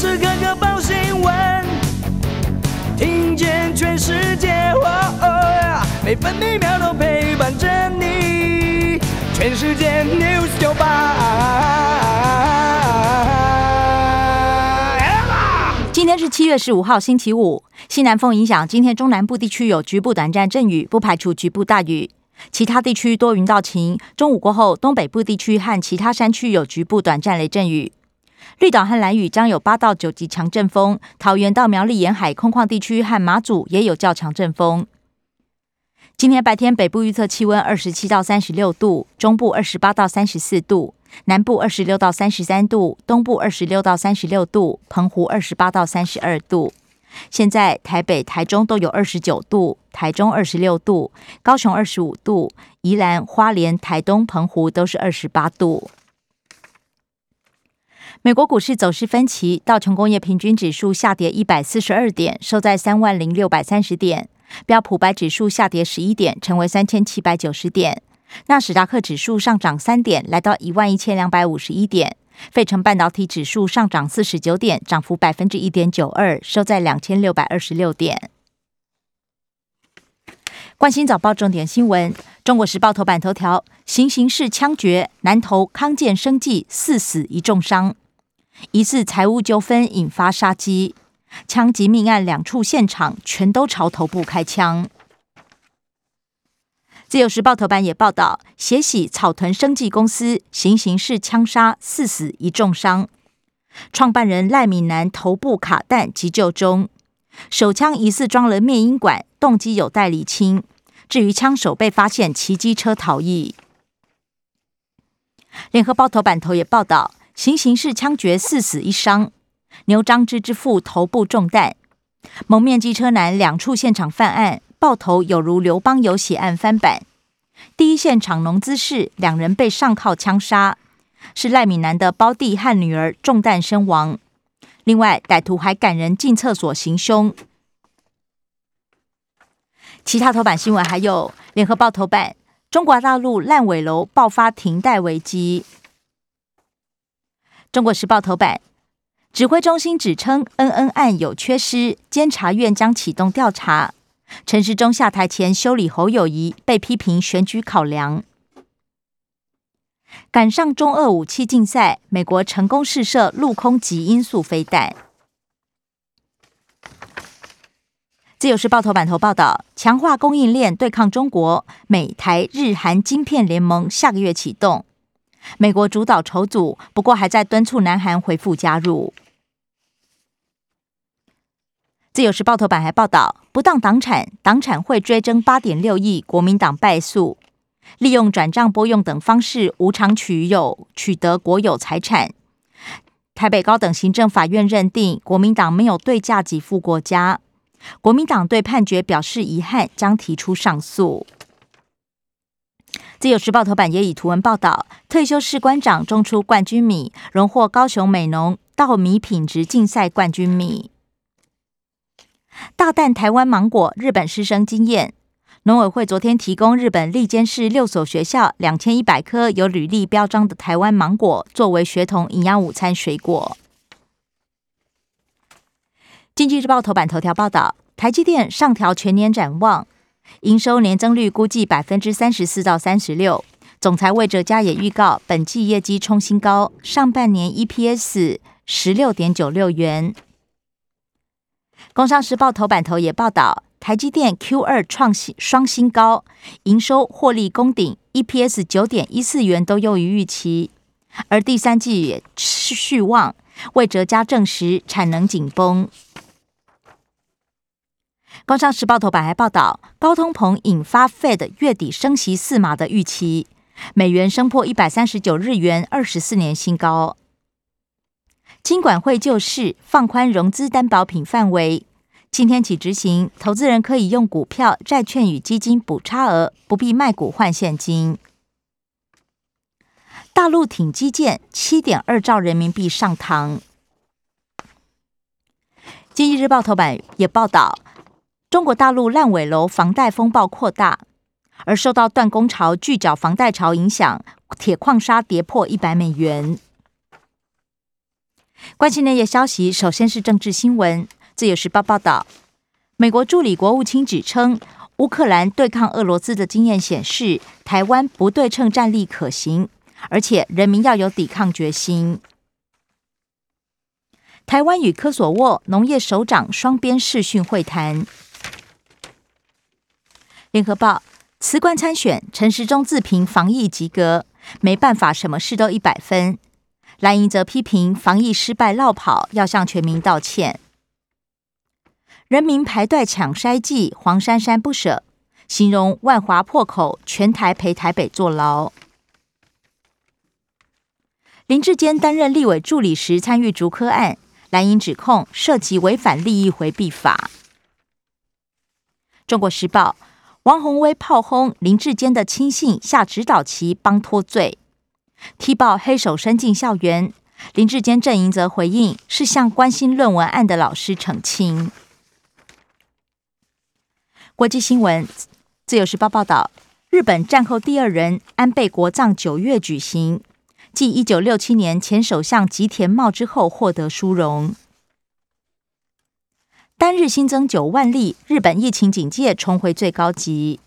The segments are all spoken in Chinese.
时刻刻报新闻，听见全世界，每分每秒都陪伴着你。全世界 news 九八。今天是七月十五号，星期五。西南风影响，今天中南部地区有局部短暂阵雨，不排除局部大雨。其他地区多云到晴。中午过后，东北部地区和其他山区有局部短暂雷阵雨。绿岛和蓝屿将有八到九级强阵风，桃园到苗栗沿海空旷地区和马祖也有较强阵风。今天白天北部预测气温二十七到三十六度，中部二十八到三十四度，南部二十六到三十三度，东部二十六到三十六度，澎湖二十八到三十二度。现在台北、台中都有二十九度，台中二十六度，高雄二十五度，宜兰花莲、台东、澎湖都是二十八度。美国股市走势分歧，道琼工业平均指数下跌一百四十二点，收在三万零六百三十点；标普白指数下跌十一点，成为三千七百九十点；纳史达克指数上涨三点，来到一万一千两百五十一点。费城半导体指数上涨四十九点，涨幅百分之一点九二，收在两千六百二十六点。关心早报重点新闻，《中国时报》头版头条：行刑式枪决，南投康健生计四死一重伤，疑似财务纠纷引发杀机，枪击命案两处现场全都朝头部开枪。自由时报头版也报道，血洗草屯生技公司行刑式枪杀，四死一重伤。创办人赖敏南头部卡弹急救中，手枪疑似装了灭音管，动机有待厘清。至于枪手被发现骑机车逃逸。联合报头版头也报道，行刑式枪决，四死一伤。牛张之之父头部中弹，蒙面机车男两处现场犯案。爆头有如刘邦有血案翻版，第一现场农资室两人被上铐枪杀，是赖敏南的胞弟和女儿中弹身亡。另外，歹徒还赶人进厕所行凶。其他头版新闻还有：联合报头版，中国大陆烂尾楼爆发停贷危机。中国时报头版，指挥中心指称恩恩案有缺失，监察院将启动调查。陈时中下台前修理侯友谊，被批评选举考量。赶上中俄武器竞赛，美国成功试射陆空级音速飞弹。自由时报头版头报道，强化供应链对抗中国，美台日韩晶片联盟下个月启动，美国主导筹组，不过还在敦促南韩回复加入。自由时报头版还报道，不当党产，党产会追征八点六亿，国民党败诉，利用转账拨用等方式无偿取有取得国有财产。台北高等行政法院认定国民党没有对价给付国家，国民党对判决表示遗憾，将提出上诉。自由时报头版也以图文报道，退休士官长种出冠军米，荣获高雄美农稻米品质竞赛冠军米。大啖台湾芒果，日本师生经验。农委会昨天提供日本利间市六所学校两千一百颗有履历标章的台湾芒果，作为学童营养午餐水果。经济日报头版头条报道，台积电上调全年展望，营收年增率估计百分之三十四到三十六。总裁魏哲嘉也预告，本季业绩冲新高，上半年 EPS 十六点九六元。工商时报头版头也报道，台积电 Q 二创新双新高，营收获利攻顶，EPS 九点一四元都优于预期，而第三季也续旺。魏哲家证实产能紧绷。工商时报头版还报道，高通膨引发 Fed 月底升息四码的预期，美元升破一百三十九日元，二十四年新高。金管会就事放宽融资担保品范围，今天起执行，投资人可以用股票、债券与基金补差额，不必卖股换现金。大陆挺基建，七点二兆人民币上堂。经济日报头版也报道，中国大陆烂尾楼房贷风暴扩大，而受到断供潮、巨缴房贷潮影响，铁矿砂跌破一百美元。关心内页消息，首先是政治新闻。自由时报报道，美国助理国务卿指称，乌克兰对抗俄罗斯的经验显示，台湾不对称战力可行，而且人民要有抵抗决心。台湾与科索沃农业首长双边视讯会谈。联合报辞官参选，陈时中自评防疫及格，没办法，什么事都一百分。蓝营则批评防疫失败落跑，要向全民道歉。人民排队抢筛剂，黄珊珊不舍，形容万华破口，全台陪台北坐牢。林志坚担任立委助理时参与竹科案。蓝营指控涉及违反利益回避法。中国时报王宏威炮轰林志坚的亲信下指导棋帮脱罪，踢爆黑手伸进校园。林志坚阵营则回应是向关心论文案的老师澄清。国际新闻，自由时报报道，日本战后第二人安倍国葬九月举行。继一九六七年前首相吉田茂之后，获得殊荣。单日新增九万例，日本疫情警戒重回最高级。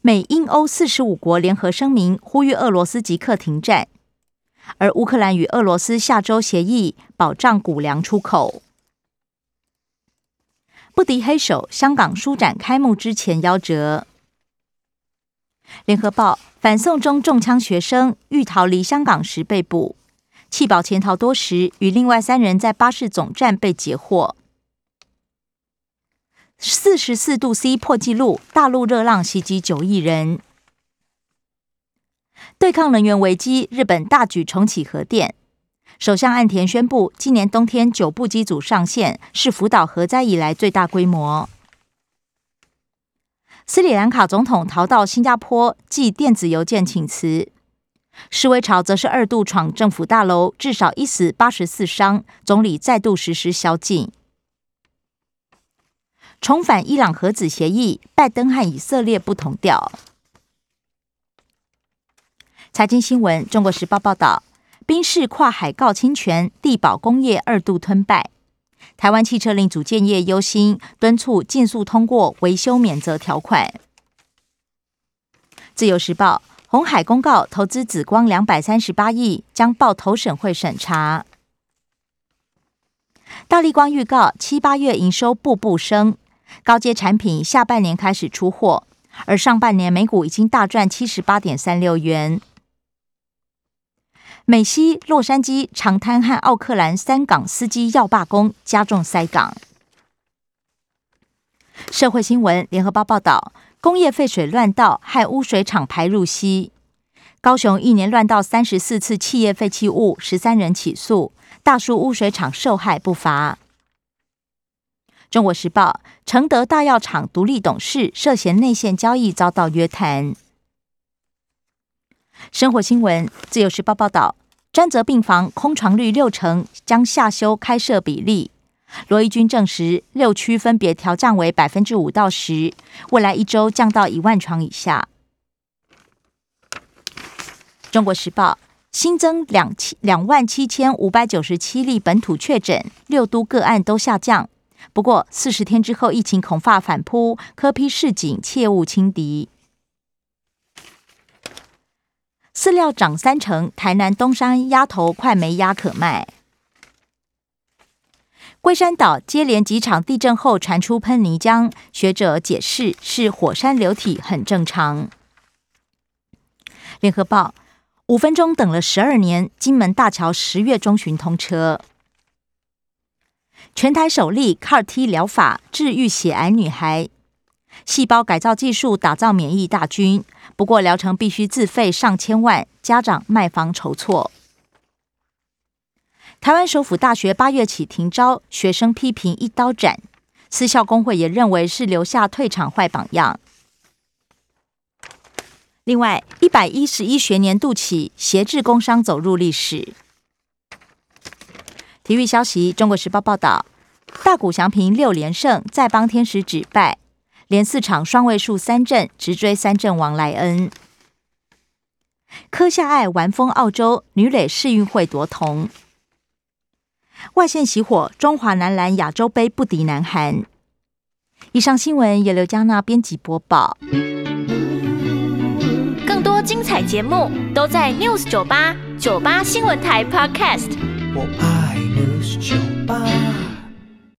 美英欧四十五国联合声明，呼吁俄罗斯即刻停战。而乌克兰与俄罗斯下周协议保障谷粮出口。不敌黑手，香港书展开幕之前夭折。联合报反送中中枪学生欲逃离香港时被捕，弃保潜逃多时，与另外三人在巴士总站被截获。四十四度 C 破纪录，大陆热浪袭击九亿人。对抗能源危机，日本大举重启核电。首相岸田宣布，今年冬天九部机组上线，是福岛核灾以来最大规模。斯里兰卡总统逃到新加坡寄电子邮件请辞，示威潮则是二度闯政府大楼，至少一死八十四伤，总理再度实施宵禁。重返伊朗核子协议，拜登和以色列不同调。财经新闻，中国时报报道，宾士跨海告侵权，地保工业二度吞败。台湾汽车零组件业忧心，敦促尽速通过维修免责条款。自由时报红海公告投资紫光两百三十八亿，将报投审会审查。大力光预告七八月营收步步升，高阶产品下半年开始出货，而上半年每股已经大赚七十八点三六元。美西、洛杉矶、长滩和奥克兰三港司机要罢工，加重塞港。社会新闻：联合报报道，工业废水乱倒，害污水厂排入溪。高雄一年乱倒三十四次企业废弃物，十三人起诉，大数污水厂受害不乏。中国时报：承德大药厂独立董事涉嫌内线交易，遭到约谈。生活新闻，自由时报报道，专责病房空床率六成，将下修开设比例。罗义军证实，六区分别调降为百分之五到十，未来一周降到一万床以下。中国时报新增两七两万七千五百九十七例本土确诊，六都个案都下降。不过四十天之后，疫情恐怕反扑，科批市警切勿轻敌。饲料涨三成，台南东山鸭头快没鸭可卖。龟山岛接连几场地震后传出喷泥浆，学者解释是火山流体，很正常。联合报五分钟等了十二年，金门大桥十月中旬通车。全台首例 CAR-T 疗法治愈血癌女孩。细胞改造技术打造免疫大军，不过疗程必须自费上千万，家长卖房筹措。台湾首府大学八月起停招，学生批评一刀斩，私校工会也认为是留下退场坏榜样。另外，一百一十一学年度起，协制工商走入历史。体育消息，《中国时报》报道，大谷翔平六连胜，再帮天使止败。连四场双位数三振，直追三振王莱恩。科夏爱玩疯澳洲，女垒世运会夺铜。外线熄火，中华男篮亚洲杯不敌南韩。以上新闻由刘嘉娜编辑播报。更多精彩节目都在 News 九八九八新闻台 Podcast。我爱 News 酒吧。